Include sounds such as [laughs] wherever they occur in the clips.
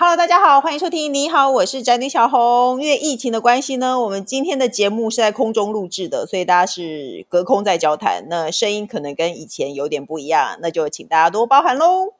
Hello，大家好，欢迎收听。你好，我是宅女小红。因为疫情的关系呢，我们今天的节目是在空中录制的，所以大家是隔空在交谈，那声音可能跟以前有点不一样，那就请大家多包涵喽。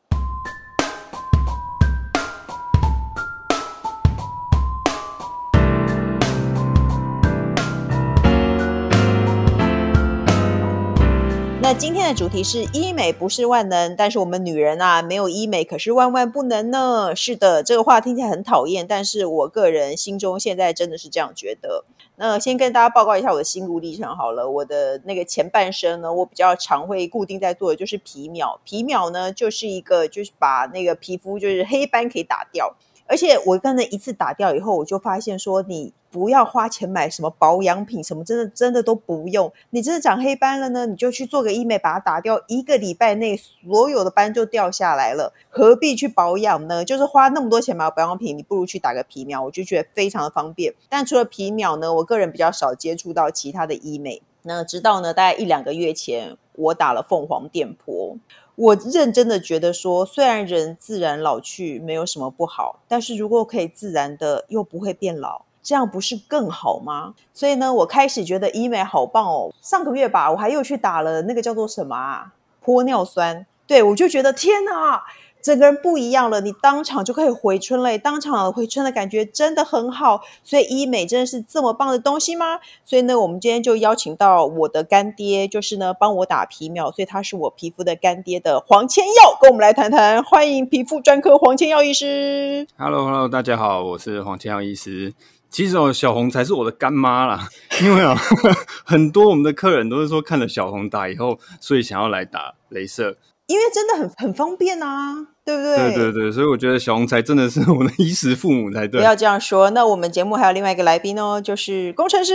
主题是医美不是万能，但是我们女人啊，没有医美可是万万不能呢。是的，这个话听起来很讨厌，但是我个人心中现在真的是这样觉得。那先跟大家报告一下我的心路历程好了。我的那个前半生呢，我比较常会固定在做的就是皮秒。皮秒呢，就是一个就是把那个皮肤就是黑斑可以打掉。而且我刚才一次打掉以后，我就发现说，你不要花钱买什么保养品，什么真的真的都不用。你真的长黑斑了呢，你就去做个医美，把它打掉，一个礼拜内所有的斑就掉下来了，何必去保养呢？就是花那么多钱买保养品，你不如去打个皮秒，我就觉得非常的方便。但除了皮秒呢，我个人比较少接触到其他的医美。那直到呢，大概一两个月前，我打了凤凰电波。我认真的觉得说，虽然人自然老去没有什么不好，但是如果可以自然的又不会变老，这样不是更好吗？所以呢，我开始觉得医美好棒哦。上个月吧，我还又去打了那个叫做什么啊，玻尿酸。对，我就觉得天哪！整个人不一样了，你当场就可以回春了，当场回春的感觉真的很好。所以医美真的是这么棒的东西吗？所以呢，我们今天就邀请到我的干爹，就是呢帮我打皮秒，所以他是我皮肤的干爹的黄千耀，跟我们来谈谈。欢迎皮肤专科黄千耀医师。Hello，Hello，大家好，我是黄千耀医师。其实哦，小红才是我的干妈啦，[laughs] 因为啊，[laughs] 很多我们的客人都是说看了小红打以后，所以想要来打雷射。因为真的很很方便啊，对不对？对对对，所以我觉得小红才真的是我的衣食父母才对。不要这样说，那我们节目还有另外一个来宾哦，就是工程师。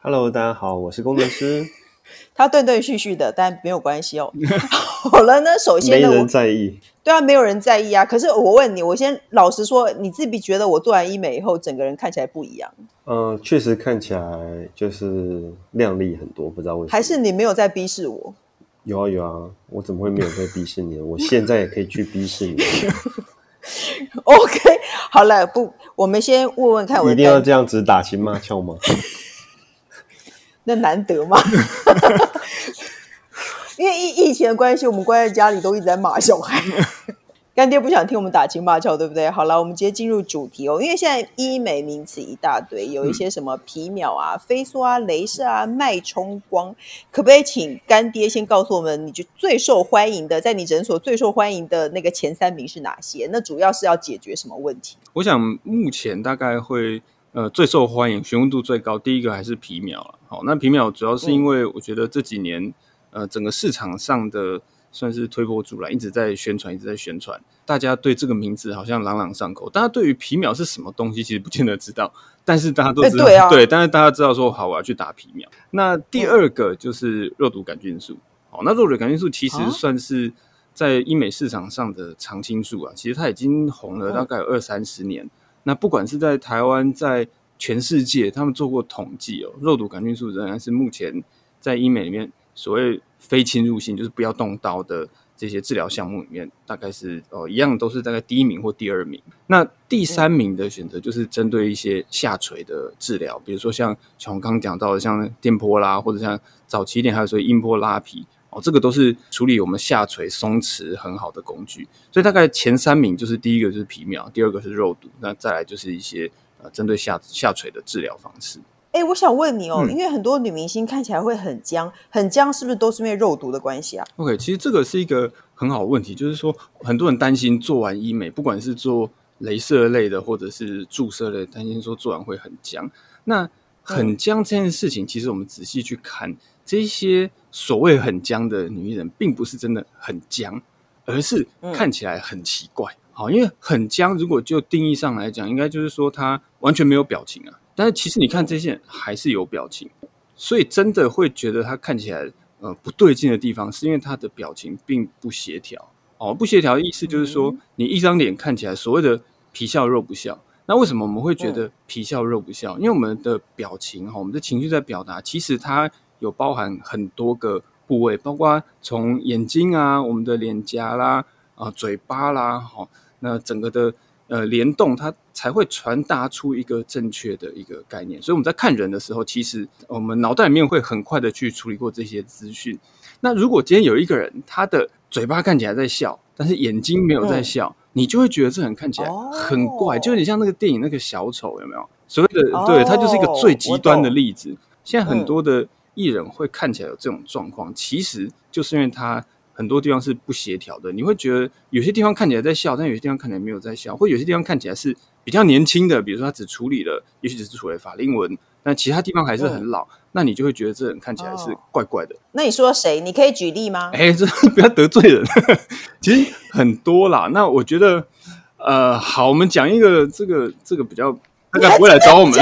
Hello，大家好，我是工程师。[laughs] 他断断续续的，但没有关系哦。[laughs] 好了呢，首先呢，没人在意。对啊，没有人在意啊。可是我问你，我先老实说，你自己觉得我做完医美以后，整个人看起来不一样？嗯，确实看起来就是亮丽很多，不知道为什么。还是你没有在逼视我？有啊有啊，我怎么会没有在逼视你？我现在也可以去逼视你。[laughs] OK，好了，不，我们先问问看我，我一定要这样子打情骂俏吗？[laughs] 那难得吗？[laughs] 因为疫疫情的关系，我们关在家里都一直在骂小孩。干爹不想听我们打情骂俏，对不对？好了，我们直接进入主题哦。因为现在医美名词一大堆，有一些什么皮秒啊、飞梭啊、镭射啊、脉冲光，可不可以请干爹先告诉我们，你就最受欢迎的，在你诊所最受欢迎的那个前三名是哪些？那主要是要解决什么问题？我想目前大概会呃最受欢迎、询问度最高，第一个还是皮秒了。好，那皮秒主要是因为我觉得这几年、嗯、呃整个市场上的。算是推波助澜，一直在宣传，一直在宣传。大家对这个名字好像朗朗上口。大家对于皮秒是什么东西，其实不见得知道。但是大家都知道，欸对，啊、对，但是大家知道说，好，我要去打皮秒。那第二个就是肉毒杆菌素。好，那肉毒杆菌素其实算是在医美市场上的常青树啊。其实它已经红了大概有二三十年。那不管是在台湾，在全世界，他们做过统计哦，肉毒杆菌素仍然是目前在医美里面所谓。非侵入性就是不要动刀的这些治疗项目里面，大概是哦一样都是大概第一名或第二名。那第三名的选择就是针对一些下垂的治疗，比如说像小红刚刚讲到的，像电波啦，或者像早期一点还有说音波拉皮哦，这个都是处理我们下垂松弛很好的工具。所以大概前三名就是第一个就是皮秒，第二个是肉毒，那再来就是一些呃针对下下垂的治疗方式。哎，我想问你哦，嗯、因为很多女明星看起来会很僵，很僵，是不是都是因为肉毒的关系啊？OK，其实这个是一个很好的问题，就是说很多人担心做完医美，不管是做镭射类的或者是注射类，担心说做完会很僵。那很僵这件事情，嗯、其实我们仔细去看，这些所谓很僵的女艺人，并不是真的很僵，而是看起来很奇怪。嗯、好，因为很僵，如果就定义上来讲，应该就是说她完全没有表情啊。但是其实你看这些人还是有表情，所以真的会觉得他看起来呃不对劲的地方，是因为他的表情并不协调哦。不协调的意思就是说，你一张脸看起来所谓的皮笑肉不笑。那为什么我们会觉得皮笑肉不笑？因为我们的表情哈，我们的情绪在表达，其实它有包含很多个部位，包括从眼睛啊、我们的脸颊啦、啊嘴巴啦，好，那整个的。呃联动，它才会传达出一个正确的一个概念。所以我们在看人的时候，其实我们脑袋里面会很快的去处理过这些资讯。那如果今天有一个人，他的嘴巴看起来在笑，但是眼睛没有在笑，嗯、你就会觉得这人看起来很怪，哦、就有点像那个电影那个小丑，有没有？所谓的、哦、对，他就是一个最极端的例子。现在很多的艺人会看起来有这种状况，嗯、其实就是因为他。很多地方是不协调的，你会觉得有些地方看起来在笑，但有些地方看起来没有在笑，或有些地方看起来是比较年轻的，比如说他只处理了，也许只是处理法令纹，但其他地方还是很老，嗯、那你就会觉得这人看起来是怪怪的。那你说谁？你可以举例吗？[laughs] 哎，这不要得罪人。[laughs] 其实很多啦。那我觉得，呃，好，我们讲一个这个这个比较，大概不会来找我们，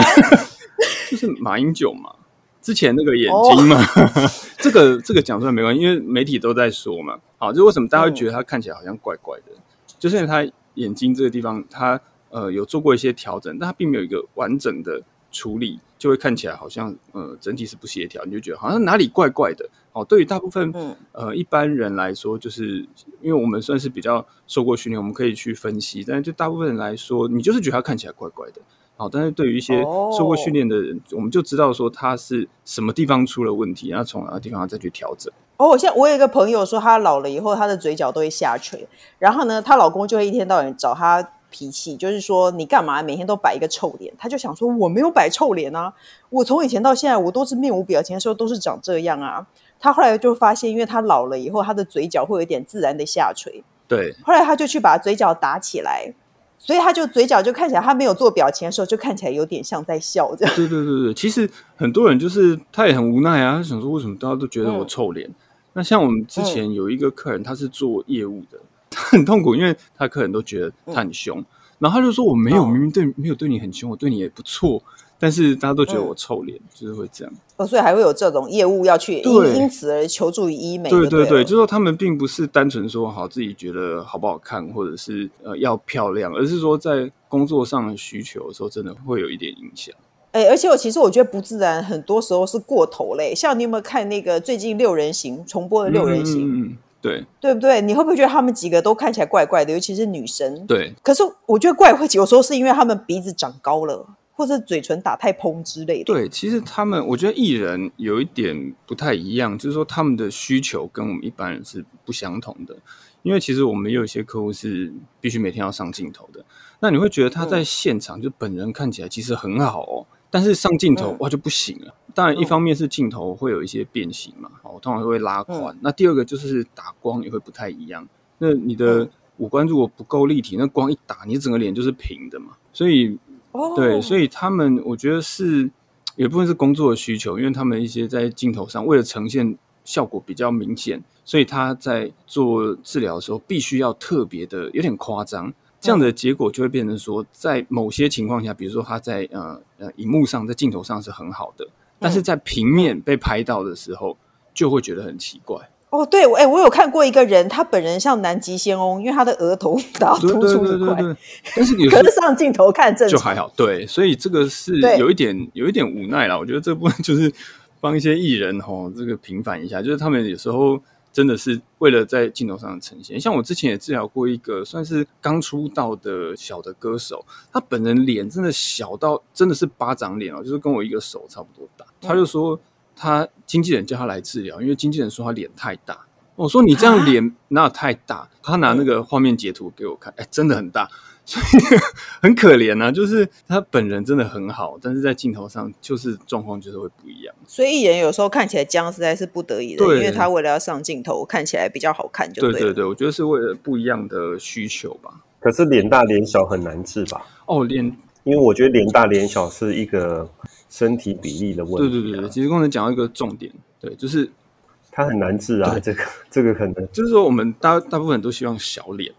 [laughs] 就是马英九嘛。之前那个眼睛嘛，哦、[laughs] 这个这个讲出来没关系，因为媒体都在说嘛。好，就为什么大家会觉得他看起来好像怪怪的，嗯、就是因为他眼睛这个地方，他呃有做过一些调整，但他并没有一个完整的处理，就会看起来好像呃整体是不协调，你就觉得好像哪里怪怪的。哦，对于大部分、嗯、呃一般人来说，就是因为我们算是比较受过训练，我们可以去分析，但是对大部分人来说，你就是觉得他看起来怪怪的。好，但是对于一些受过训练的人，哦、我们就知道说他是什么地方出了问题，然后从哪个地方再去调整。哦，我现在我有一个朋友说，她老了以后，她的嘴角都会下垂，然后呢，她老公就会一天到晚找她脾气，就是说你干嘛每天都摆一个臭脸？他就想说我没有摆臭脸啊，我从以前到现在，我都是面无表情的时候都是长这样啊。她后来就发现，因为她老了以后，她的嘴角会有一点自然的下垂。对，后来她就去把嘴角打起来。所以他就嘴角就看起来，他没有做表情的时候，就看起来有点像在笑这样。[laughs] 对对对对，其实很多人就是他也很无奈啊，他想说为什么大家都觉得我臭脸？嗯、那像我们之前有一个客人，他是做业务的，他很痛苦，因为他客人都觉得他很凶，嗯、然后他就说我没有，明明对没有对你很凶，我对你也不错。但是大家都觉得我臭脸，嗯、就是会这样。哦，所以还会有这种业务要去因对因此而求助于医美。对对对，就是说他们并不是单纯说好自己觉得好不好看，或者是呃要漂亮，而是说在工作上的需求的时候，真的会有一点影响。哎、欸，而且我其实我觉得不自然，很多时候是过头嘞。像你有没有看那个最近六人行重播的六人行？嗯，嗯，对，对不对？你会不会觉得他们几个都看起来怪怪的，尤其是女生？对。可是我觉得怪会有时候是因为他们鼻子长高了。或者嘴唇打太蓬之类的。对，其实他们，我觉得艺人有一点不太一样，就是说他们的需求跟我们一般人是不相同的。因为其实我们也有一些客户是必须每天要上镜头的，那你会觉得他在现场就本人看起来其实很好哦，但是上镜头哇就不行了。当然，一方面是镜头会有一些变形嘛，哦，通常会拉宽。那第二个就是打光也会不太一样。那你的五官如果不够立体，那光一打，你整个脸就是平的嘛，所以。Oh. 对，所以他们我觉得是有部分是工作的需求，因为他们一些在镜头上为了呈现效果比较明显，所以他在做治疗的时候必须要特别的有点夸张，这样的结果就会变成说，在某些情况下，比如说他在呃呃荧幕上在镜头上是很好的，但是在平面被拍到的时候就会觉得很奇怪。哦，对，哎，我有看过一个人，他本人像南极仙翁，因为他的额头 [laughs] 打突出一块，但是你 [laughs] 可是上镜头看正就还好，对，所以这个是有一点有一点无奈啦。我觉得这部分 [laughs] 就是帮一些艺人吼，这个平反一下，就是他们有时候真的是为了在镜头上呈现。像我之前也治疗过一个算是刚出道的小的歌手，他本人脸真的小到真的是巴掌脸哦，就是跟我一个手差不多大，他就说。他经纪人叫他来治疗，因为经纪人说他脸太大。我说你这样脸哪有太大？啊、他拿那个画面截图给我看，哎，真的很大，[laughs] 所以很可怜啊。就是他本人真的很好，但是在镜头上就是状况就是会不一样。所以艺人有时候看起来僵，实在是不得已的，对因为他为了要上镜头，看起来比较好看就对，对对对，我觉得是为了不一样的需求吧。可是脸大脸小很难治吧？哦，脸，因为我觉得脸大脸小是一个。身体比例的问题、啊。对对对，其实刚才讲到一个重点，对，就是它很难治啊。对这个 [laughs] 这个可能就是说，我们大大部分人都希望小脸。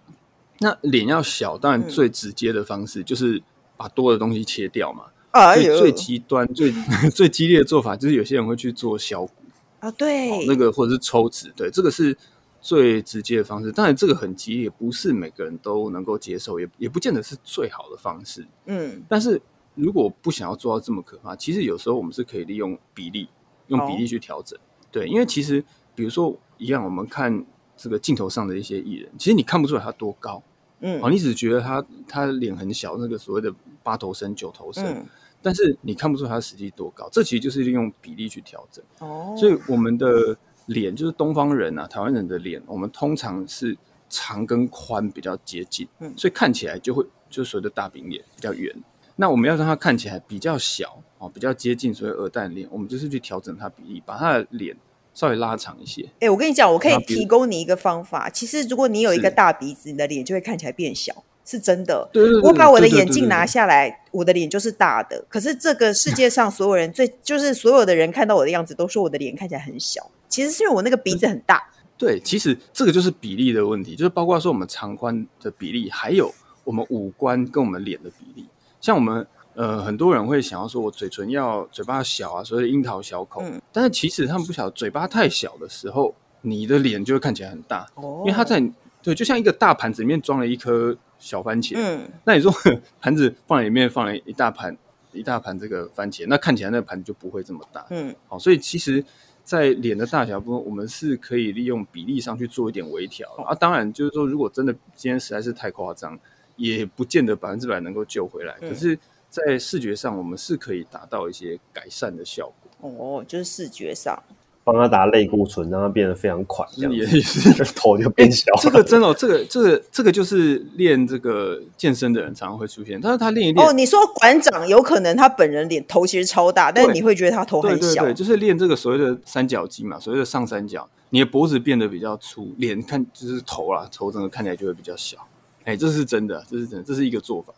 那脸要小，当然最直接的方式就是把多的东西切掉嘛。啊、嗯，最极端、最 [laughs] 最激烈的做法，就是有些人会去做削骨啊，对，那个或者是抽脂，对，这个是最直接的方式。当然，这个很激烈，不是每个人都能够接受，也也不见得是最好的方式。嗯，但是。如果不想要做到这么可怕，其实有时候我们是可以利用比例，用比例去调整。Oh. 对，因为其实比如说一样，我们看这个镜头上的一些艺人，其实你看不出来他多高，嗯，哦，你只觉得他他脸很小，那个所谓的八头身、九头身，嗯，但是你看不出他实际多高，这其实就是利用比例去调整。哦，所以我们的脸就是东方人啊，台湾人的脸，我们通常是长跟宽比较接近，嗯，所以看起来就会就所谓的大饼脸比较圆。那我们要让它看起来比较小哦，比较接近所谓鹅蛋脸，我们就是去调整它比例，把它的脸稍微拉长一些。哎、欸，我跟你讲，我可以提供你一个方法。其实，如果你有一个大鼻子，你的脸就会看起来变小，是真的。对，我把我的眼镜拿下来，我的脸就是大的。可是，这个世界上所有人最就是所有的人看到我的样子，都说我的脸看起来很小。其实是因为我那个鼻子很大。对，其实这个就是比例的问题，就是包括说我们长宽的比例，还有我们五官跟我们脸的比例。像我们呃，很多人会想要说，我嘴唇要嘴巴小啊，所谓的樱桃小口。嗯，但是其实他们不晓得，嘴巴太小的时候，你的脸就会看起来很大。哦，因为它在对，就像一个大盘子里面装了一颗小番茄。嗯，那你说 [laughs] 盘子放在里面放了一大盘一大盘这个番茄，那看起来那个盘子就不会这么大。嗯，好，所以其实，在脸的大小部分，我们是可以利用比例上去做一点微调。哦，啊。当然，就是说，如果真的今天实在是太夸张。也不见得百分之百能够救回来，嗯，可是，在视觉上，我们是可以达到一些改善的效果。哦，就是视觉上，帮他打类固醇，让他变得非常宽，这样也是 [laughs] 头就变小，欸。这个真的，这个这个这个就是练这个健身的人常常会出现，但是他练一练。哦，你说馆长有可能他本人脸头其实超大，但是你会觉得他头很小。对对对，就是练这个所谓的三角肌嘛，所谓的上三角，你的脖子变得比较粗，脸看就是头啦，头整个看起来就会比较小。哎、欸，这是真的，这是真的，这是一个做法。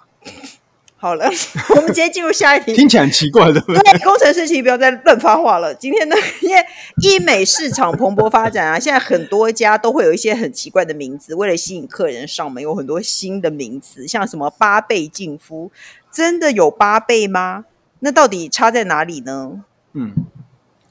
好了，[laughs] 我们直接进入下一题。听起来很奇怪，对不对？对，工程师，请不要再乱发话了。今天呢，[laughs] 因为医美市场蓬勃发展啊，现在很多家都会有一些很奇怪的名字，为了吸引客人上门，有很多新的名词，像什么八倍净肤，真的有八倍吗？那到底差在哪里呢？嗯，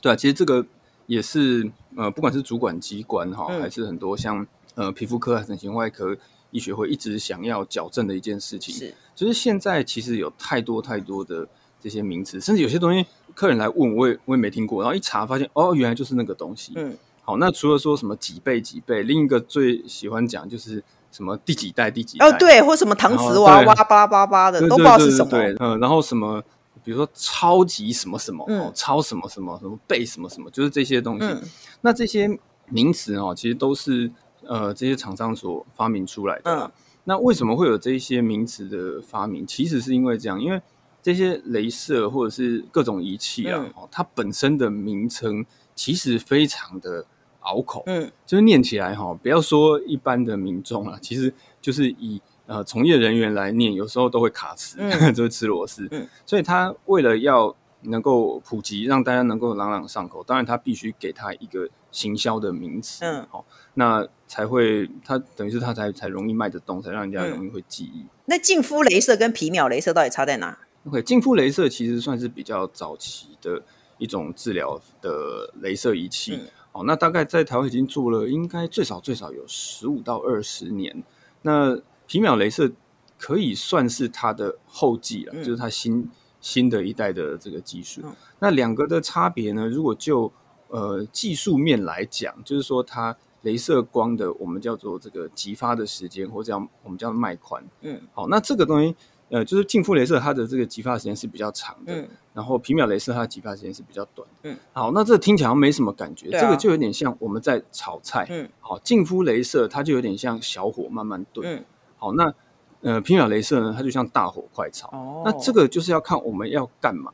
对啊，其实这个也是呃，不管是主管机关哈、嗯，还是很多像呃皮肤科、整形外科。医学会一直想要矫正的一件事情，是就是现在其实有太多太多的这些名词，甚至有些东西客人来问，我也我也没听过，然后一查发现哦，原来就是那个东西。嗯，好，那除了说什么几倍几倍，另一个最喜欢讲就是什么第几代第几代哦，对，或什么搪瓷娃娃八八八的，都不知道是什么。嗯，然后什么，比如说超级什么什么，嗯、哦，超什么什么什么倍什么什么，就是这些东西。嗯、那这些名词哦，其实都是。呃，这些厂商所发明出来的。嗯，那为什么会有这些名词的发明？其实是因为这样，因为这些镭射或者是各种仪器啊，嗯、它本身的名称其实非常的拗口。嗯，就是念起来哈，不要说一般的民众啊，其实就是以呃从业人员来念，有时候都会卡词，嗯、[laughs] 就会吃螺丝。嗯，所以他为了要能够普及，让大家能够朗朗上口，当然他必须给他一个行销的名词。嗯，好，那。才会，它等于是它才才容易卖得动，才让人家容易会记忆。嗯、那净肤镭射跟皮秒镭射到底差在哪？OK，净肤镭射其实算是比较早期的一种治疗的镭射仪器。嗯、哦，那大概在台湾已经做了，应该最少最少有十五到二十年。那皮秒镭射可以算是它的后继了，嗯、就是它新新的一代的这个技术。嗯、那两个的差别呢？如果就呃技术面来讲，就是说它。镭射光的，我们叫做这个激发的时间，或者叫我们叫脉宽。嗯，好，那这个东西，呃，就是近肤镭射，它的这个激发时间是比较长的。嗯，然后皮秒镭射，它的激发时间是比较短。嗯，好，那这听起来没什么感觉，啊，这个就有点像我们在炒菜。嗯，好，近肤镭射它就有点像小火慢慢炖。嗯，好，那呃皮秒镭射呢，它就像大火快炒。哦，那这个就是要看我们要干嘛。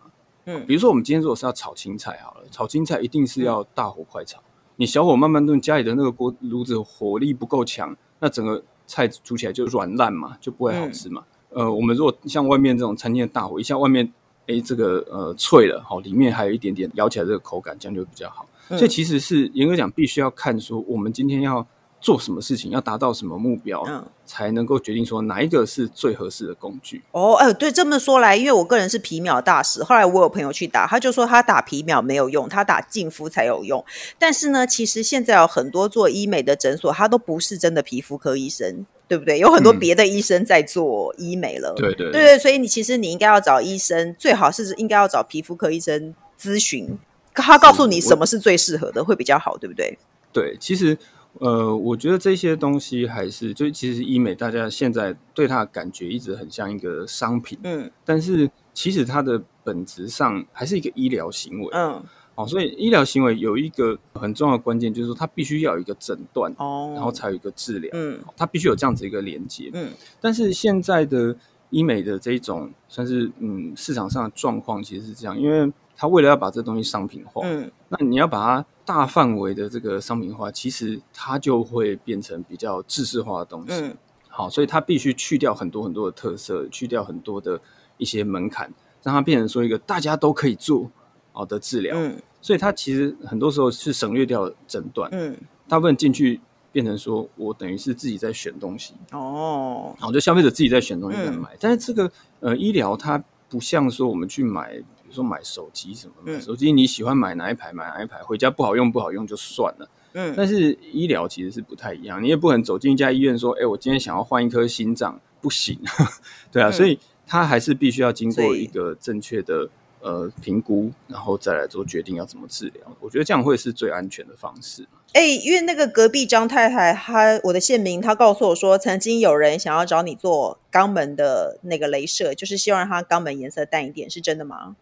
嗯，比如说我们今天如果是要炒青菜好了，炒青菜一定是要大火快炒。嗯你小火慢慢炖，家里的那个锅炉子火力不够强，那整个菜煮起来就软烂嘛，就不会好吃嘛。嗯、呃，我们如果像外面这种餐厅的大火，一下外面哎这个呃脆了，好，里面还有一点点咬起来这个口感，这样就比较好。嗯、所以其实是严格讲，必须要看说我们今天要。做什么事情要达到什么目标，嗯，才能够决定说哪一个是最合适的工具。哦，哎、呃，对，这么说来，因为我个人是皮秒大师，后来我有朋友去打，他就说他打皮秒没有用，他打净肤才有用。但是呢，其实现在有很多做医美的诊所，他都不是真的皮肤科医生，对不对？有很多别的医生在做医美了。对对对对，所以你其实你应该要找医生，最好是应该要找皮肤科医生咨询，他告诉你什么是最适合的，会比较好，对不对？对，其实。呃，我觉得这些东西还是就其实医美，大家现在对它的感觉一直很像一个商品，嗯，但是其实它的本质上还是一个医疗行为，嗯，哦，所以医疗行为有一个很重要的关键，就是说它必须要有一个诊断，哦，然后才有一个治疗，嗯，它必须有这样子一个连接，嗯，但是现在的医美的这一种算是嗯市场上的状况其实是这样，因为它为了要把这东西商品化，嗯，那你要把它。大范围的这个商品化，其实它就会变成比较制式化的东西。嗯，好，所以它必须去掉很多很多的特色，去掉很多的一些门槛，让它变成说一个大家都可以做好的治疗。嗯，所以它其实很多时候是省略掉诊断。嗯，大部分进去变成说我等于是自己在选东西。哦，好，就消费者自己在选东西在买。嗯，但是这个呃医疗它不像说我们去买。说买手机什么的，手机你喜欢买哪一排买哪一排，回家不好用不好用就算了。嗯，但是医疗其实是不太一样，你也不可能走进一家医院说，哎，我今天想要换一颗心脏，不行，[laughs] 对啊，嗯，所以他还是必须要经过一个正确的呃评估，然后再来做决定要怎么治疗。我觉得这样会是最安全的方式。哎，因为那个隔壁张太太，她我的县民，她告诉我说，曾经有人想要找你做肛门的那个镭射，就是希望让他肛门颜色淡一点，是真的吗？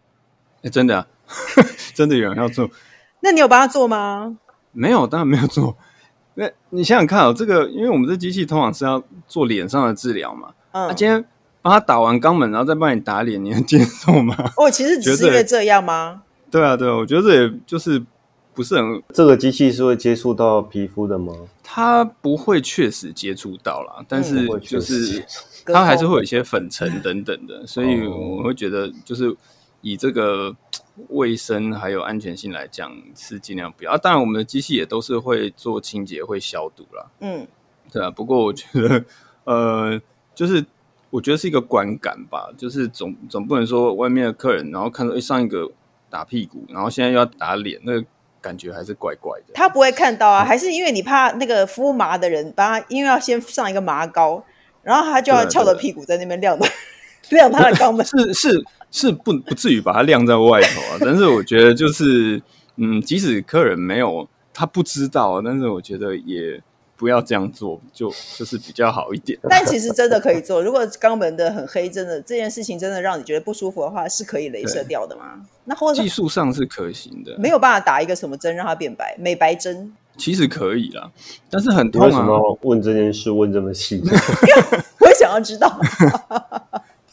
欸、真的啊，[laughs] 真的有人要做？那你有帮他做吗？没有，当然没有做。那你想想看哦，这个，因为我们这机器通常是要做脸上的治疗嘛。嗯。他、啊、今天帮他打完肛门，然后再帮你打脸，你能接受吗？[laughs] 哦，其实只是因为这样吗？对啊，对啊，我觉得这也就是不是很。这个机器是会接触到皮肤的吗？它不会确实接触到啦，但是就是它还是会有一些粉尘等等的，所以我会觉得就是。以这个卫生还有安全性来讲，是尽量不要。啊，当然，我们的机器也都是会做清洁、会消毒啦。嗯，对啊。不过我觉得，呃，就是我觉得是一个观感吧，就是总总不能说外面的客人，然后看到一上一个打屁股，然后现在又要打脸，那个感觉还是怪怪的。他不会看到啊，还是因为你怕那个敷麻的人，把他因为要先上一个麻膏，然后他就要翘着屁股在那边晾的。[laughs] 晾他的肛门是是是不不至于把它晾在外头啊，但是我觉得就是嗯，即使客人没有他不知道，但是我觉得也不要这样做，就就是比较好一点。但其实真的可以做，如果肛门的很黑，真的这件事情真的让你觉得不舒服的话，是可以镭射掉的吗？那或者技术上是可行的，没有办法打一个什么针让它变白，美白针其实可以啦，但是很痛啊。为什么问这件事问这么细？[laughs] 我也想要知道。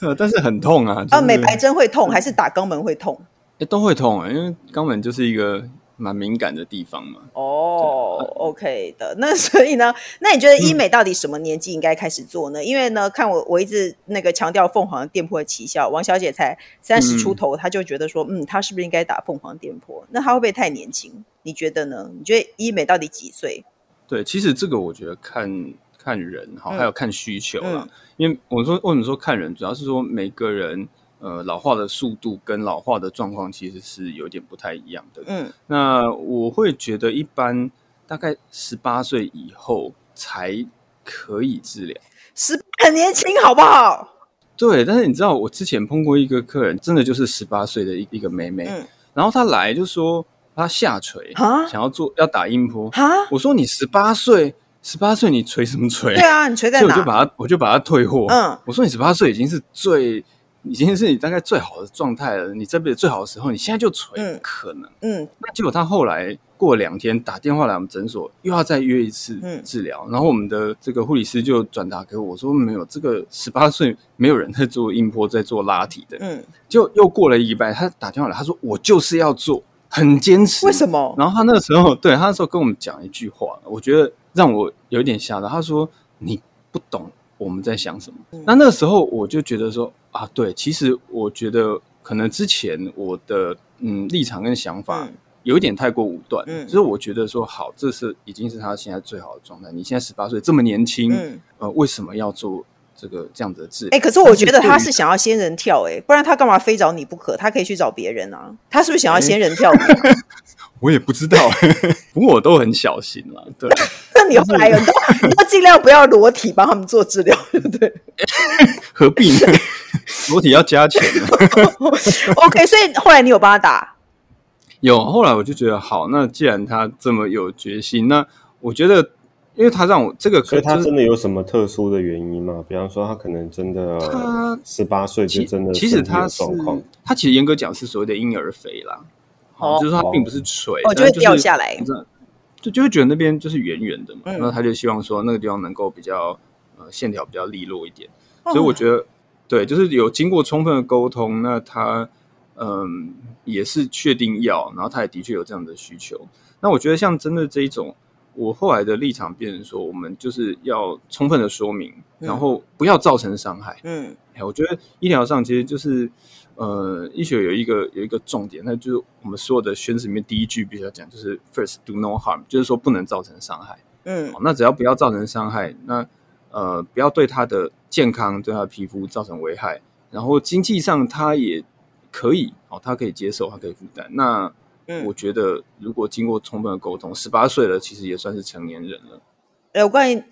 呃，但是很痛啊！啊，美白针会痛，还是打肛门会痛？哎、欸，都会痛啊，因为肛门就是一个蛮敏感的地方嘛。哦、oh，OK 的。那所以呢，那你觉得医美到底什么年纪应该开始做呢？嗯、因为呢，看我我一直那个强调凤凰电波的奇效，王小姐才三十出头，她、嗯、就觉得说，嗯，她是不是应该打凤凰电波？那她会不会太年轻？你觉得呢？你觉得医美到底几岁？对，其实这个我觉得看。看人好，还有看需求啦。嗯、因为我说为什么说看人，主要是说每个人呃老化的速度跟老化的状况其实是有点不太一样的。嗯，那我会觉得一般大概十八岁以后才可以治疗，十很年轻，好不好？对，但是你知道我之前碰过一个客人，真的就是十八岁的一一个妹妹，嗯、然后她来就说她下垂，哈想要做要打音波，哈我说你十八岁。十八岁你锤什么锤？对啊，你锤在哪？所以我就把它，我就把它退货。嗯，我说你十八岁已经是最，已经是你大概最好的状态了。你这辈子最好的时候，你现在就锤，嗯、可能。嗯，那结果他后来过两天打电话来我们诊所，又要再约一次治疗。嗯、然后我们的这个护理师就转达给我，我说没有，这个十八岁没有人在做硬波，在做拉提的。嗯，就又过了一礼拜，他打电话来，他说我就是要做，很坚持。为什么？然后他那个时候，对他那时候跟我们讲一句话，我觉得。让我有点吓到，他说：“你不懂我们在想什么。嗯”那那个时候我就觉得说：“啊，对，其实我觉得可能之前我的嗯立场跟想法有一点太过武断，嗯，就是我觉得说好，这是已经是他现在最好的状态。你现在十八岁这么年轻，嗯、呃，为什么要做这个这样子的治疗？哎、欸，可是我觉得他是想要仙人跳、欸，哎，不然他干嘛非找你不可？他可以去找别人啊。他是不是想要仙人跳？欸 [laughs] 我也不知道，[laughs] 不过我都很小心了。对，[laughs] 那你后来有都都尽量不要裸体帮他们做治疗，对不对？何必呢？裸体要加钱。OK，所以后来你有帮他打？有，后来我就觉得好，那既然他这么有决心，那我觉得因为他让我这个，所以他真的有什么特殊的原因吗？比方说他可能真的他十八岁就真的其实他是他其实严格讲是所谓的婴儿肥啦，哦，就是说他并不是垂，哦，就会掉下来，就就会觉得那边就是圆圆的嘛，那他就希望说那个地方能够比较呃线条比较利落一点，所以我觉得对，就是有经过充分的沟通，那他嗯也是确定要，然后他也的确有这样的需求。那我觉得像真的这一种，我后来的立场变成说，我们就是要充分的说明，然后不要造成伤害。嗯，哎，我觉得医疗上其实就是，呃，医学有一个有一个重点，那就是我们所有的宣誓里面第一句必须要讲，就是 first do no harm，就是说不能造成伤害。嗯，那只要不要造成伤害，那呃不要对他的健康、对他的皮肤造成危害，然后经济上他也可以哦，他可以接受，他可以负担。那嗯，我觉得如果经过充分的沟通，十八岁了，其实也算是成年人了。呃，我关于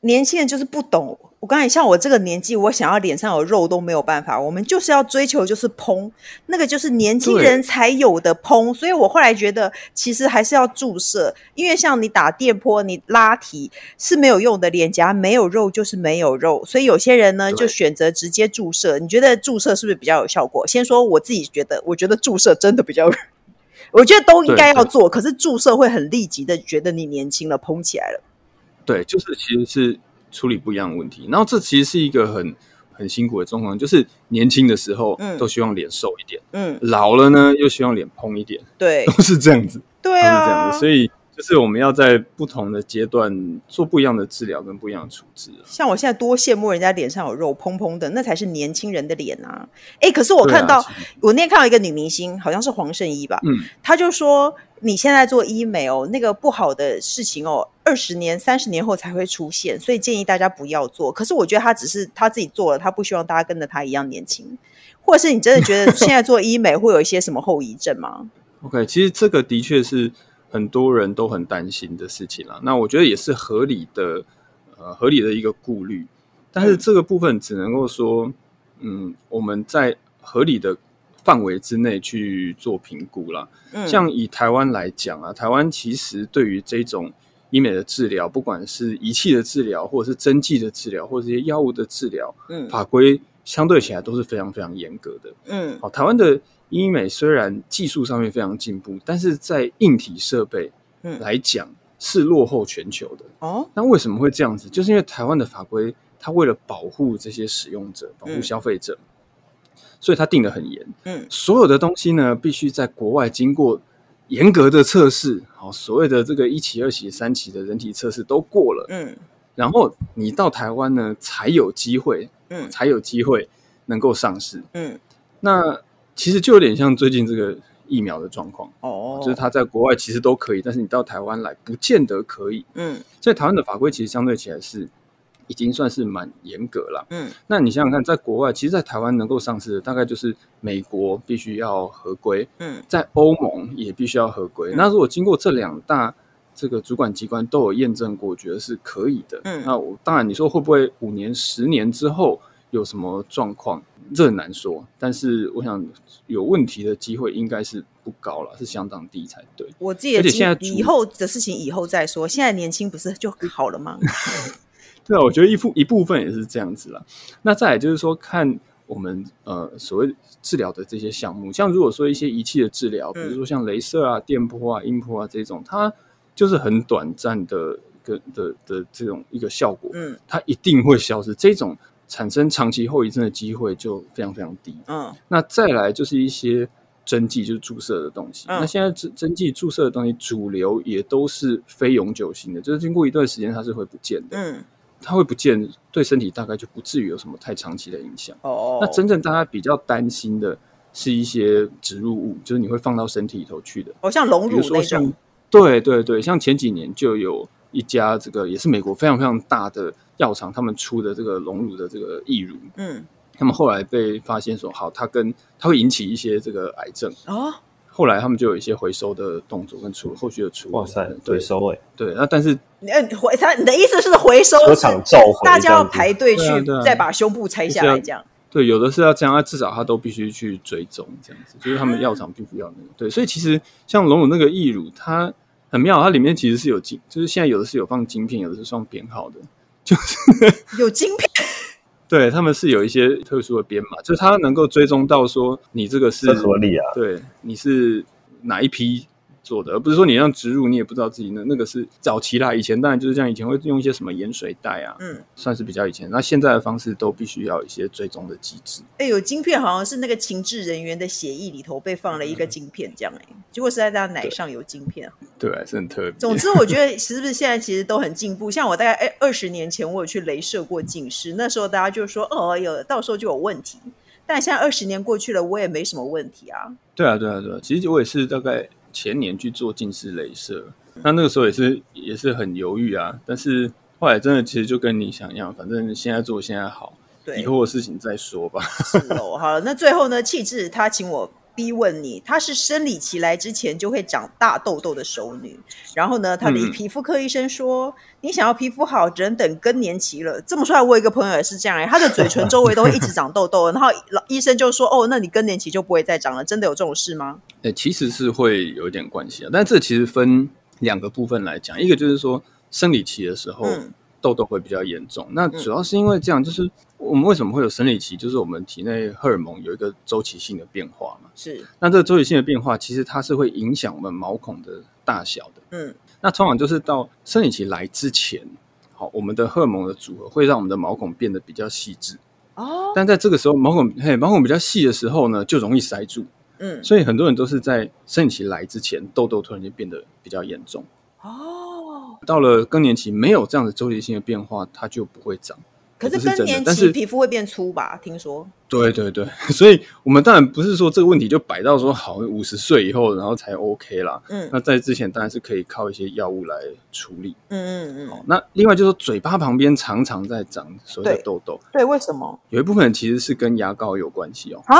年轻人就是不懂。我刚才像我这个年纪，我想要脸上有肉都没有办法。我们就是要追求就是嘭，那个就是年轻人才有的嘭。所以我后来觉得，其实还是要注射，因为像你打电波、你拉提是没有用的，脸颊没有肉就是没有肉。所以有些人呢就选择直接注射。你觉得注射是不是比较有效果？先说我自己觉得，我觉得注射真的比较。我觉得都应该要做，可是注射会很立即的觉得你年轻了，膨起来了。对，就是其实是处理不一样的问题。然后这其实是一个很很辛苦的状况，就是年轻的时候，嗯，都希望脸瘦一点，嗯，老了呢又希望脸嘭一点，对，[laughs] 都是这样子，对啊，都是这样子，所以。就是我们要在不同的阶段做不一样的治疗跟不一样的处置。像我现在多羡慕人家脸上有肉蓬蓬的，那才是年轻人的脸啊！哎，可是我看到、啊、我那天看到一个女明星，好像是黄圣依吧，嗯，她就说你现在做医美哦，那个不好的事情哦，二十年、三十年后才会出现，所以建议大家不要做。可是我觉得她只是她自己做了，她不希望大家跟着她一样年轻，或者是你真的觉得 [laughs] 现在做医美会有一些什么后遗症吗？OK，其实这个的确是。很多人都很担心的事情啦，那我觉得也是合理的，呃，合理的一个顾虑。但是这个部分只能够说，嗯，我们在合理的范围之内去做评估啦。嗯，像以台湾来讲啊，台湾其实对于这种医美的治疗，不管是仪器的治疗，或者是针剂的治疗，或者一些药物的治疗，嗯，法规相对起来都是非常非常严格的。嗯，好，台湾的。医美虽然技术上面非常进步，但是在硬体设备来讲是落后全球的。哦，那为什么会这样子？就是因为台湾的法规，它为了保护这些使用者、保护消费者，嗯、所以它定得很严。嗯，所有的东西呢，必须在国外经过严格的测试，好，所谓的这个一期、二期、三期的人体测试都过了。嗯，然后你到台湾呢，才有机会，嗯，才有机会能够上市。嗯，那。其实就有点像最近这个疫苗的状况哦，就是它在国外其实都可以，但是你到台湾来不见得可以。嗯，所以台湾的法规其实相对起来是已经算是蛮严格了。嗯，那你想想看，在国外，其实，在台湾能够上市的大概就是美国必须要合规，嗯，在欧盟也必须要合规。那如果经过这两大这个主管机关都有验证过，觉得是可以的，嗯，那我当然你说会不会五年、十年之后有什么状况？这很难说，但是我想有问题的机会应该是不高了，是相当低才对。我自己而且现在以后的事情以后再说，现在年轻不是就好了吗？[laughs] 对啊，我觉得一部一部分也是这样子了。那再来就是说，看我们呃所谓治疗的这些项目，像如果说一些仪器的治疗，比如说像镭射啊、电波啊、音波啊这种，它就是很短暂的的的的这种一个效果，嗯，它一定会消失。这种。产生长期后遗症的机会就非常非常低。嗯，那再来就是一些针剂，就是注射的东西。嗯、那现在针针剂注射的东西，主流也都是非永久性的，就是经过一段时间它是会不见的。嗯，它会不见，对身体大概就不至于有什么太长期的影响。哦，那真正大家比较担心的是一些植入物，就是你会放到身体里头去的。哦，像隆乳那种。比如说像，对对对，像前几年就有一家这个也是美国非常非常大的。药厂他们出的这个隆乳的这个义乳，嗯，他们后来被发现说，好，它跟它会引起一些这个癌症哦。后来他们就有一些回收的动作跟处后续的处理。哇塞，回收哎，对，那但是你回他，你的意思是回收车厂召回，大家要排队去再把胸部拆下来这样。对，有的是要这样，至少他都必须去追踪这样子，就是他们药厂必须要那个。对，所以其实像隆乳那个义乳，它很妙，它里面其实是有晶，就是现在有的是有放晶片，有的是放编号的，就是 [laughs] 有晶片。对，他们是有一些特殊的编码，就是它能够追踪到说你这个是合理啊，对，你是哪一批。做的，而不是说你让植入，你也不知道自己那那个是早期啦。以前当然就是这样，以前会用一些什么盐水袋啊，嗯，算是比较以前。那现在的方式都必须要有一些追踪的机制。哎、欸，有晶片，好像是那个情治人员的协议里头被放了一个晶片，这样哎、欸，结果是在他奶上有晶片，对，还，是很特别。总之，我觉得是不是现在其实都很进步？像我大概哎二十年前，我有去镭射过近视，那时候大家就说哦，有到时候就有问题。但现在二十年过去了，我也没什么问题啊。对啊，对啊，对啊，其实我也是大概。前年去做近视雷射，那那个时候也是也是很犹豫啊。但是后来真的其实就跟你想一样，反正现在做现在好，对，以后的事情再说吧。是哦，好了，那最后呢，气质他请我。逼问你，她是生理期来之前就会长大痘痘的熟女。然后呢，她的皮肤科医生说，嗯、你想要皮肤好，只能等更年期了。这么说来，我有一个朋友也是这样，哎她的嘴唇周围都会一直长痘痘，然后老医生就说，哦，那你更年期就不会再长了。真的有这种事吗？欸、其实是会有一点关系啊，但这其实分两个部分来讲，一个就是说生理期的时候。嗯痘痘会比较严重，那主要是因为这样，就是我们为什么会有生理期，就是我们体内荷尔蒙有一个周期性的变化嘛。是，那这个周期性的变化，其实它是会影响我们毛孔的大小的。嗯，那通常就是到生理期来之前，好，我们的荷尔蒙的组合会让我们的毛孔变得比较细致。哦，但在这个时候，毛孔嘿，毛孔比较细的时候呢，就容易塞住。嗯，所以很多人都是在生理期来之前，痘痘突然间变得比较严重。哦。到了更年期，没有这样的周期性的变化，它就不会长。可是更年期皮肤会变粗吧？听说。对对对，所以我们当然不是说这个问题就摆到说好五十岁以后然后才 OK 啦。嗯。那在之前当然是可以靠一些药物来处理。嗯嗯嗯。哦，那另外就是说嘴巴旁边常常在长所谓的痘痘。对，为什么？有一部分其实是跟牙膏有关系哦。啊？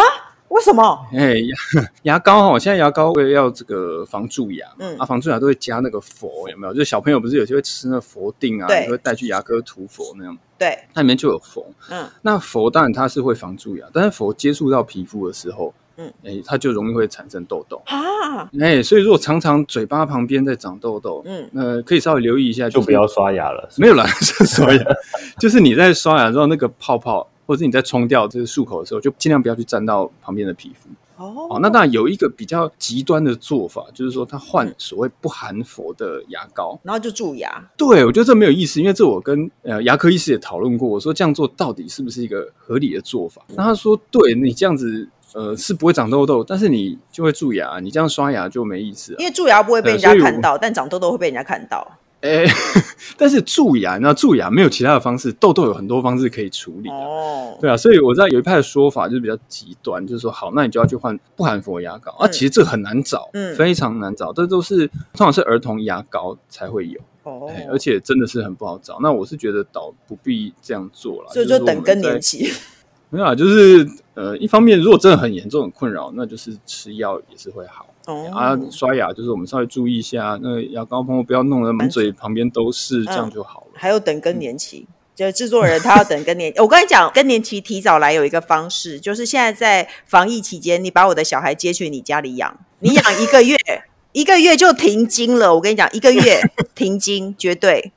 为什么？哎，牙 [laughs] 牙膏哈，现在牙膏会要这个防蛀牙，嗯。啊，防蛀牙都会加那个氟，有没有？就是小朋友不是有些会吃那氟錠啊，对，会带去牙科涂氟那样，对，它里面就有氟，嗯，那氟当然它是会防蛀牙，但是氟接触到皮肤的时候，嗯，哎，它就容易会产生痘痘。啊，哎，所以如果常常嘴巴旁边在长痘痘，嗯，呃，可以稍微留意一下，就不要刷牙了，没有啦，[laughs] 是刷牙，就是你在刷牙之后那个泡泡。或者你在冲掉这个漱口的时候，就尽量不要去沾到旁边的皮肤。哦，哦，那当然有一个比较极端的做法，就是说他换所谓不含氟的牙膏，然后就蛀牙。对，我觉得这没有意思，因为这我跟呃牙科医师也讨论过，我说这样做到底是不是一个合理的做法？那他说，对你这样子呃是不会长痘痘，但是你就会蛀牙，你这样刷牙就没意思。因为蛀牙不会被人家看到，但长痘痘会被人家看到。哎，[laughs] 但是蛀牙，那蛀牙没有其他的方式，痘痘有很多方式可以处理哦。对啊，所以我知道有一派的说法就是比较极端，就是说好，那你就要去换不含氟牙膏、嗯、啊。其实这很难找，嗯，非常难找，这都是通常是儿童牙膏才会有哦，而且真的是很不好找。那我是觉得倒不必这样做了，所以就等更年期。没有啊，就是呃，一方面如果真的很严重、很困扰，那就是吃药也是会好。哦、啊，刷牙就是我们稍微注意一下，那个牙膏朋友不要弄得满嘴旁边都是，这样就好了。嗯、还有等更年期，嗯、就制作人他要等更年。我跟你讲，更年期提早来有一个方式，就是现在在防疫期间，你把我的小孩接去你家里养，你养一个月，[laughs] 一个月就停经了。我跟你讲，一个月停经绝对。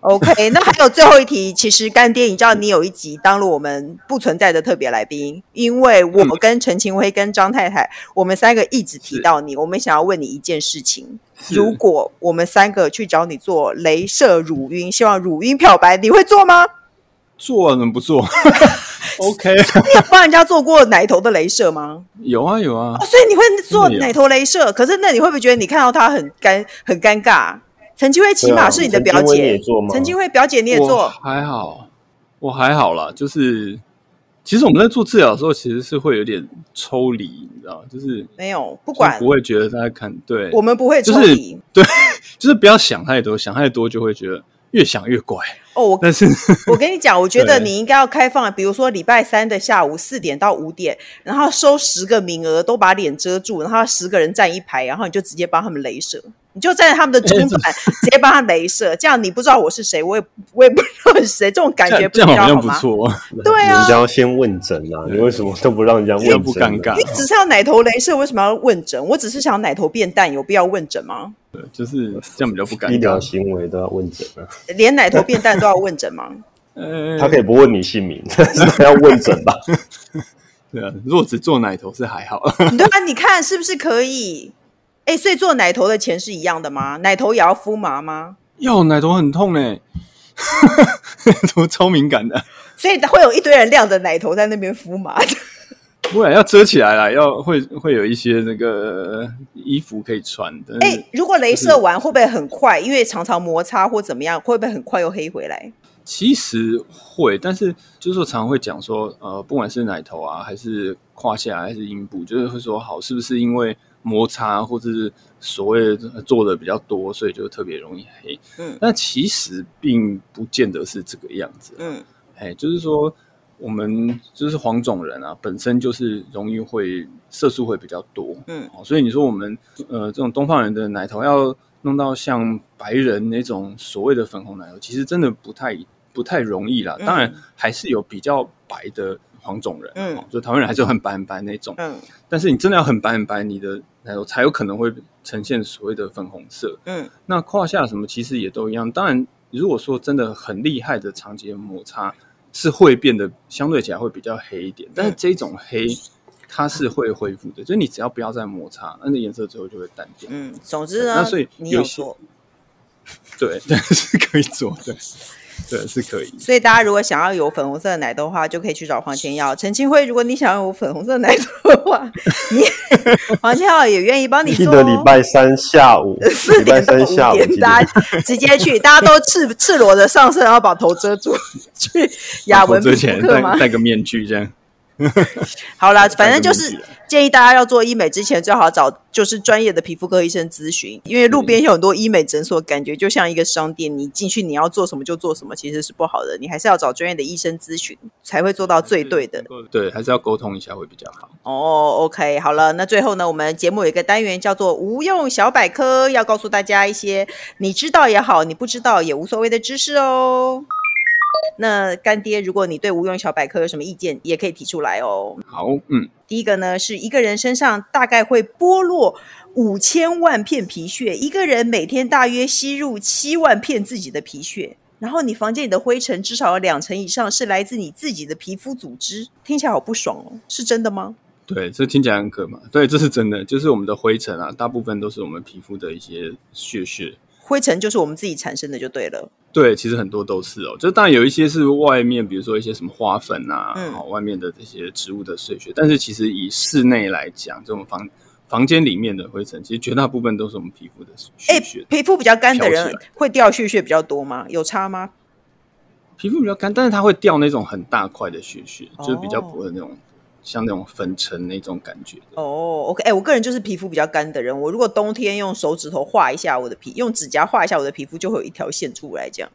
OK，那还有最后一题，其实干爹，你知道你有一集当了我们不存在的特别来宾，因为我跟陈晴辉跟张太太，我们三个一直提到你，我们想要问你一件事情：如果我们三个去找你做镭射乳晕，希望乳晕漂白，你会做吗？做怎么不做？OK，[laughs] 你有帮人家做过奶头的镭射吗？有啊有啊、哦，所以你会做奶头镭射，可是那你会不会觉得你看到他很尴很尴尬？陈金辉起码是你的表姐，陈金辉表姐你也做？还好，我还好啦。就是其实我们在做治疗的时候，其实是会有点抽离，你知道就是没有不管，不会觉得大家看对，我们不会抽离，就是，对，[laughs] 就是不要想太多，想太多就会觉得越想越怪。哦，我但是我跟你讲，我觉得你应该要开放，比如说礼拜三的下午四点到五点，然后收十个名额，都把脸遮住，然后十个人站一排，然后你就直接帮他们镭射。你就站在他们的中板，直接帮他镭射，这样你不知道我是谁，我也我也不知道是谁，这种感觉这样好像不错。对啊，人家要先问诊啊，你为什么都不让人家问诊？[laughs] 不尴尬。你只是要奶头镭射，为什么要问诊？我只是想奶头变淡，有必要问诊吗？对，就是这样比较不尴尬。医疗行为都要问诊啊，连奶头变淡都要问诊吗？呃，他可以不问你姓名，但是他要问诊吧？[laughs] 对啊，如果只做奶头是还好。[laughs] 对啊，你看是不是可以？哎，所以做奶头的钱是一样的吗？奶头也要敷麻吗？要，奶头很痛呢，[laughs] 头超敏感的，所以会有一堆人晾着奶头在那边敷麻。不然要遮起来啦，要会会有一些那个衣服可以穿的。哎，如果镭射完会不会很快？因为常常摩擦或怎么样，会不会很快又黑回来？其实会，但是就是说常常会讲说，呃，不管是奶头啊，还是胯下，还是阴部，就是会说好，是不是因为摩擦或者是所谓的做的比较多，所以就特别容易黑？嗯，但其实并不见得是这个样子。嗯，哎，就是说我们就是黄种人啊，本身就是容易会色素会比较多。嗯，所以你说我们呃这种东方人的奶头要弄到像白人那种所谓的粉红奶油，其实真的不太不太容易啦。当然还是有比较白的黄种人，嗯，就台湾人还是很白很白那种，嗯。但是你真的要很白很白，你的奶头才有可能会呈现所谓的粉红色，嗯。那胯下什么其实也都一样。当然，如果说真的很厉害的长期的摩擦，是会变得相对起来会比较黑一点。但是这种黑。它是会恢复的，就是你只要不要再摩擦，那个颜色最后就会淡掉。嗯，总之呢，那所以你有做，[laughs] 对，[laughs] 但是可以做的，对，是可以。所以大家如果想要有粉红色的奶豆的话，就可以去找黄千耀、陈清辉。如果你想要有粉红色的奶豆的话，你 [laughs] 黄千耀也愿意帮你做。记得礼拜三下午，[laughs] 礼拜三下午，大家直接去，大家都赤赤裸的上身，然后把头遮住，去雅文皮肤科吗？戴个面具这样。[laughs] 好啦，[laughs] 反正就是建议大家要做医美之前，最好找就是专业的皮肤科医生咨询，因为路边有很多医美诊所，感觉就像一个商店，你进去你要做什么就做什么，其实是不好的。你还是要找专业的医生咨询，才会做到最对的。对，还是要沟通一下会比较好。哦，OK，好了，那最后呢，我们节目有一个单元叫做无用小百科，要告诉大家一些你知道也好，你不知道也无所谓的知识哦。那干爹，如果你对无用小百科有什么意见，也可以提出来哦。好，嗯，第一个呢，是一个人身上大概会剥落五千万片皮屑，一个人每天大约吸入七万片自己的皮屑，然后你房间里的灰尘至少有两成以上是来自你自己的皮肤组织，听起来好不爽哦，是真的吗？对，这听起来很可怕。对，这是真的，就是我们的灰尘啊，大部分都是我们皮肤的一些屑屑。灰尘就是我们自己产生的，就对了。对，其实很多都是哦，就当然有一些是外面，比如说一些什么花粉啊，嗯，外面的这些植物的碎屑。但是其实以室内来讲，这种房房间里面的灰尘，其实绝大部分都是我们皮肤的屑屑。皮肤比较干的人会掉屑屑比较多吗？有差吗？皮肤比较干，但是它会掉那种很大块的屑屑，哦，就是比较薄的那种。像那种粉尘那种感觉哦、oh,，OK，哎、欸，我个人就是皮肤比较干的人，我如果冬天用手指头画一下我的皮，用指甲画一下我的皮肤，就会有一条线出来，这样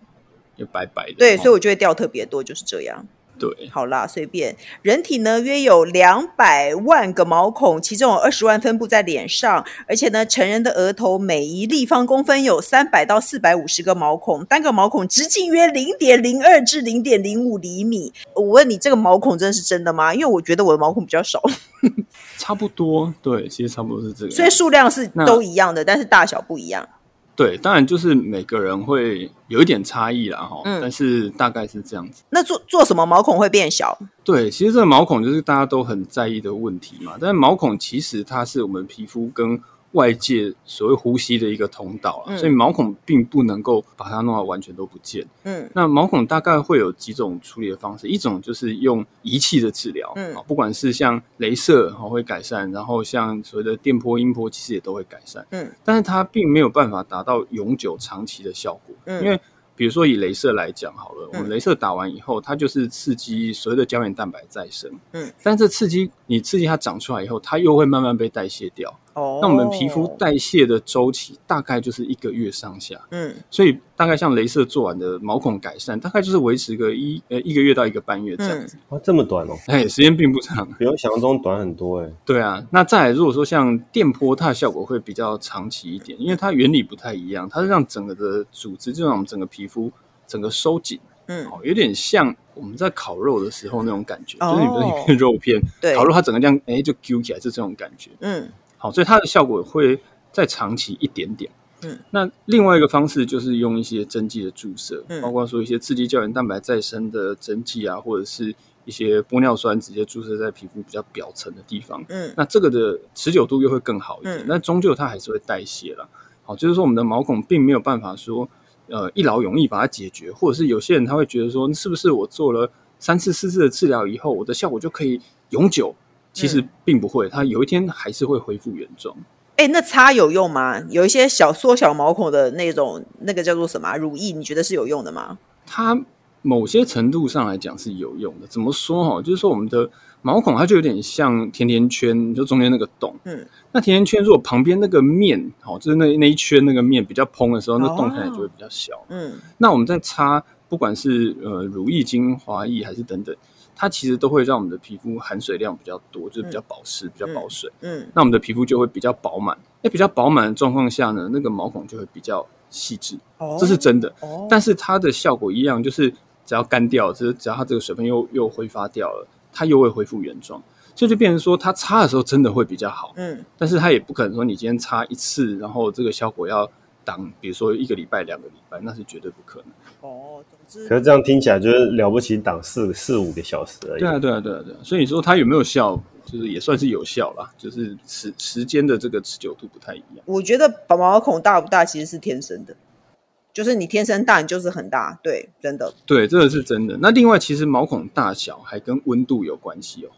就白白的。对，所以我就会掉特别多，就是这样。对，好啦，随便。人体呢约有两百万个毛孔，其中有二十万分布在脸上，而且呢，成人的额头每一立方公分有三百到四百五十个毛孔，单个毛孔直径约零点零二至零点零五厘米。我问你，这个毛孔真的是真的吗？因为我觉得我的毛孔比较少。差不多，对，其实差不多是这个。所以数量是都一样的，但是大小不一样。对，当然就是每个人会有一点差异啦，哈、嗯，但是大概是这样子。那做做什么毛孔会变小？对，其实这个毛孔就是大家都很在意的问题嘛。但是毛孔其实它是我们皮肤跟外界所谓呼吸的一个通道啊，嗯，所以毛孔并不能够把它弄到完全都不见。嗯，那毛孔大概会有几种处理的方式，一种就是用仪器的治疗，嗯，不管是像镭射会改善，然后像所谓的电波、音波，其实也都会改善。嗯，但是它并没有办法达到永久、长期的效果。嗯，因为比如说以镭射来讲好了，我们镭射打完以后，它就是刺激所谓的胶原蛋白再生。嗯，但这刺激你刺激它长出来以后，它又会慢慢被代谢掉。哦，那我们皮肤代谢的周期大概就是一个月上下。嗯，所以大概像雷射做完的毛孔改善，大概就是维持个一呃一个月到一个半月这样子。哇、嗯，这么短哦？哎，时间并不长，比我想象中短很多哎。对啊，那再来如果说像电波，它的效果会比较长期一点，因为它原理不太一样，它是让整个的组织就让我们整个皮肤整个收紧。嗯，有点像我们在烤肉的时候那种感觉，哦、就是你的一片肉片，对，烤肉它整个这样，哎，就揪起来是这种感觉。嗯，好，所以它的效果会再长期一点点。嗯，那另外一个方式就是用一些针剂的注射，嗯，包括说一些刺激胶原蛋白再生的针剂啊，或者是一些玻尿酸直接注射在皮肤比较表层的地方。嗯，那这个的持久度又会更好一点。那、嗯、终究它还是会代谢了。好，就是说我们的毛孔并没有办法说。呃，一劳永逸把它解决，或者是有些人他会觉得说，是不是我做了三次、四次的治疗以后，我的效果就可以永久？其实并不会，它有一天还是会恢复原状。哎、欸，那擦有用吗？有一些小缩小毛孔的那种，那个叫做什么乳液？你觉得是有用的吗？它某些程度上来讲是有用的。怎么说哈？就是说我们的。毛孔它就有点像甜甜圈，就中间那个洞。嗯，那甜甜圈如果旁边那个面，好，就是那那一圈那个面比较蓬的时候，那洞看起来就会比较小。嗯，那我们在擦，不管是呃乳液、精华液还是等等，它其实都会让我们的皮肤含水量比较多，就是比较保湿、比较保水。嗯，那我们的皮肤就会比较饱满。那比较饱满的状况下呢，那个毛孔就会比较细致。哦，这是真的。哦，但是它的效果一样，就是只要干掉，就是只要它这个水分又又挥发掉了。它又会恢复原状，所以就变成说，它擦的时候真的会比较好。嗯，但是它也不可能说你今天擦一次，然后这个效果要挡，比如说一个礼拜、两个礼拜，那是绝对不可能。哦，总之，可是这样听起来就是了不起，挡四四五个小时而已。对啊，对啊，对啊，对啊。所以你说它有没有效，就是也算是有效啦，就是时时间的这个持久度不太一样。我觉得把毛孔大不大其实是天生的。就是你天生大，你就是很大，对，真的，对，这个是真的。那另外，其实毛孔大小还跟温度有关系哦，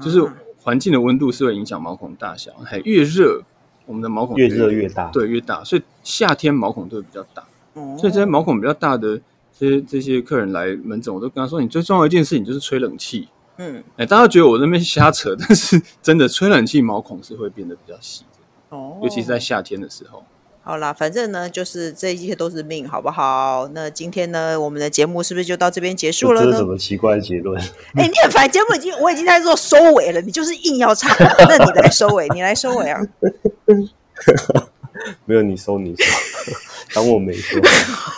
就是环境的温度是会影响毛孔大小，还越热，我们的毛孔越热越大，对，越大。所以夏天毛孔都会比较大，哦，所以这些毛孔比较大的这些这些客人来门诊，我都跟他说，你最重要一件事情就是吹冷气。嗯，哎，大家觉得我那边瞎扯，但是真的吹冷气，毛孔是会变得比较细的，哦，尤其是在夏天的时候。好啦，反正呢，就是这一切都是命，好不好？那今天呢，我们的节目是不是就到这边结束了呢？这是什么奇怪的结论？哎、欸，你很烦，节目已经我已经在做收尾了，你就是硬要插，那你来收尾，你来收尾啊！[laughs] [laughs] 没有，你收你收。[laughs] 当我没说，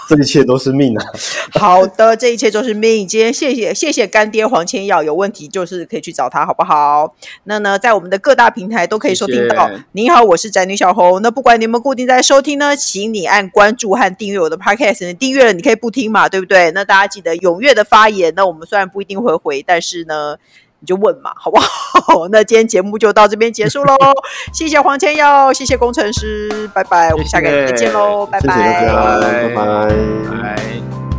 这一切都是命啊！[laughs] 好的，这一切都是命。今天谢谢谢谢干爹黄千耀，有问题就是可以去找他，好不好？那呢，在我们的各大平台都可以收听到。您好，我是宅女小红。那不管你们固定在收听呢，请你按关注和订阅我的 podcast。你订阅了，你可以不听嘛，对不对？那大家记得踊跃的发言。那我们虽然不一定会回，但是呢。你就问嘛，好不好？[laughs] 那今天节目就到这边结束喽，[laughs] 谢谢黄千耀，谢谢工程师，拜拜，我们下个礼拜见喽，拜拜。拜拜。